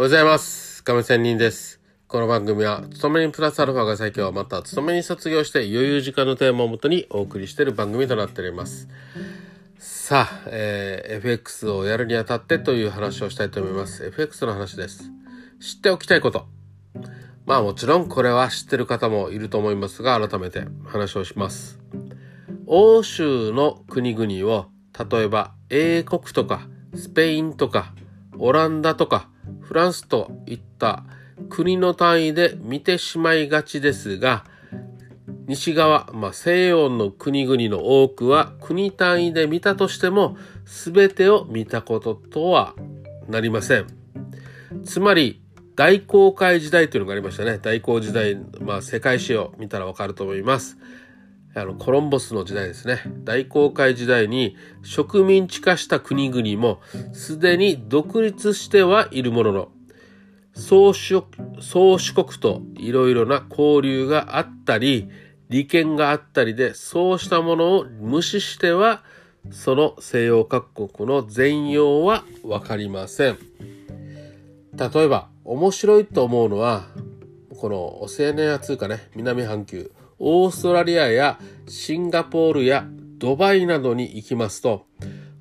おはようございます。亀仙人です。この番組は、勤めにプラスアルファが最強、また、勤めに卒業して余裕時間のテーマをもとにお送りしている番組となっております。さあ、えー FX をやるにあたってという話をしたいと思います。FX の話です。知っておきたいこと。まあもちろんこれは知ってる方もいると思いますが、改めて話をします。欧州の国々を、例えば英国とかスペインとかオランダとかフランスといった国の単位で見てしまいがちですが、西側、まあ、西洋の国々の多くは国単位で見たとしても全てを見たこととはなりません。つまり大航海時代というのがありましたね。大航時代、まあ、世界史を見たらわかると思います。あの、コロンボスの時代ですね。大航海時代に植民地化した国々もすでに独立してはいるものの、宗主宗主国といろいろな交流があったり、利権があったりで、そうしたものを無視しては、その西洋各国の全容はわかりません。例えば、面白いと思うのは、このオセアニア通かね、南半球、オーストラリアやシンガポールやドバイなどに行きますと、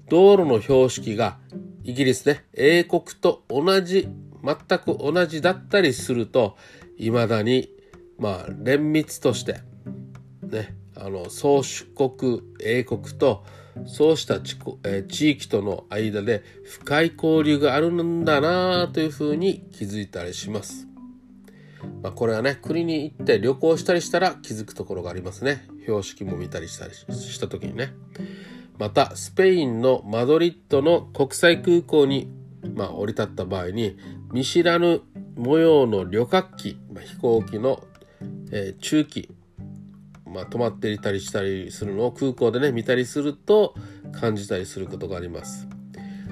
道路の標識がイギリスね、英国と同じ、全く同じだったりすると、未だに、まあ、連密として、ね、あの、宗主国、英国と、そうした地,、え地域との間で深い交流があるんだなというふうに気づいたりします。まあ、これはね、国に行って旅行したりしたら気づくところがありますね。標識も見たりしたりした時にね。また、スペインのマドリッドの国際空港に、まあ、降り立った場合に、見知らぬ模様の旅客機、まあ、飛行機の、えー中機、まあ、止まっていたりしたりするのを空港でね、見たりすると感じたりすることがあります。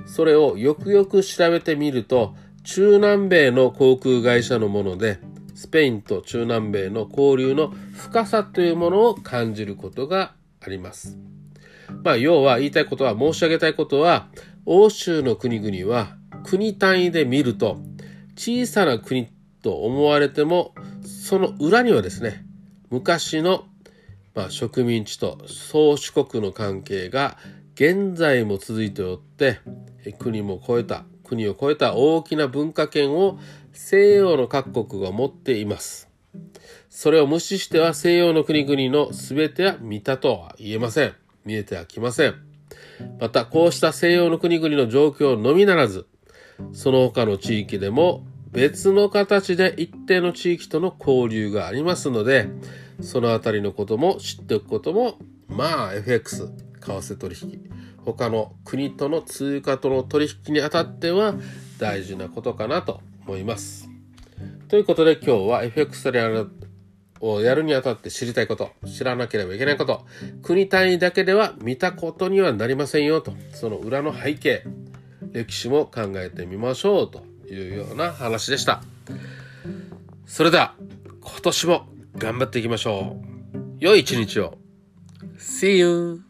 それをよくよく調べてみると、中南米の航空会社のもので、スペインと中南米の交流の深さというものを感じることがあります。まあ、要は言いたいことは、申し上げたいことは、欧州の国々は国単位で見ると、小さな国と思われても、その裏にはですね、昔の、まあ、植民地と宗主国の関係が現在も続いておって、国も超えた、国を超えた大きな文化圏を西洋の各国が持っています。それを無視しては西洋の国々の全ては見たとは言えません。見えてはきません。また、こうした西洋の国々の状況のみならず、その他の地域でも別の形で一定の地域との交流がありますので、そのあたりのことも知っておくことも、まあ FX、為替取引、他の国との通貨との取引にあたっては大事なことかなと思います。ということで今日は FX でやるをやるにあたって知りたいこと、知らなければいけないこと、国単位だけでは見たことにはなりませんよと、その裏の背景、歴史も考えてみましょうというような話でした。それでは、今年も頑張っていきましょう。良い一日を。See you!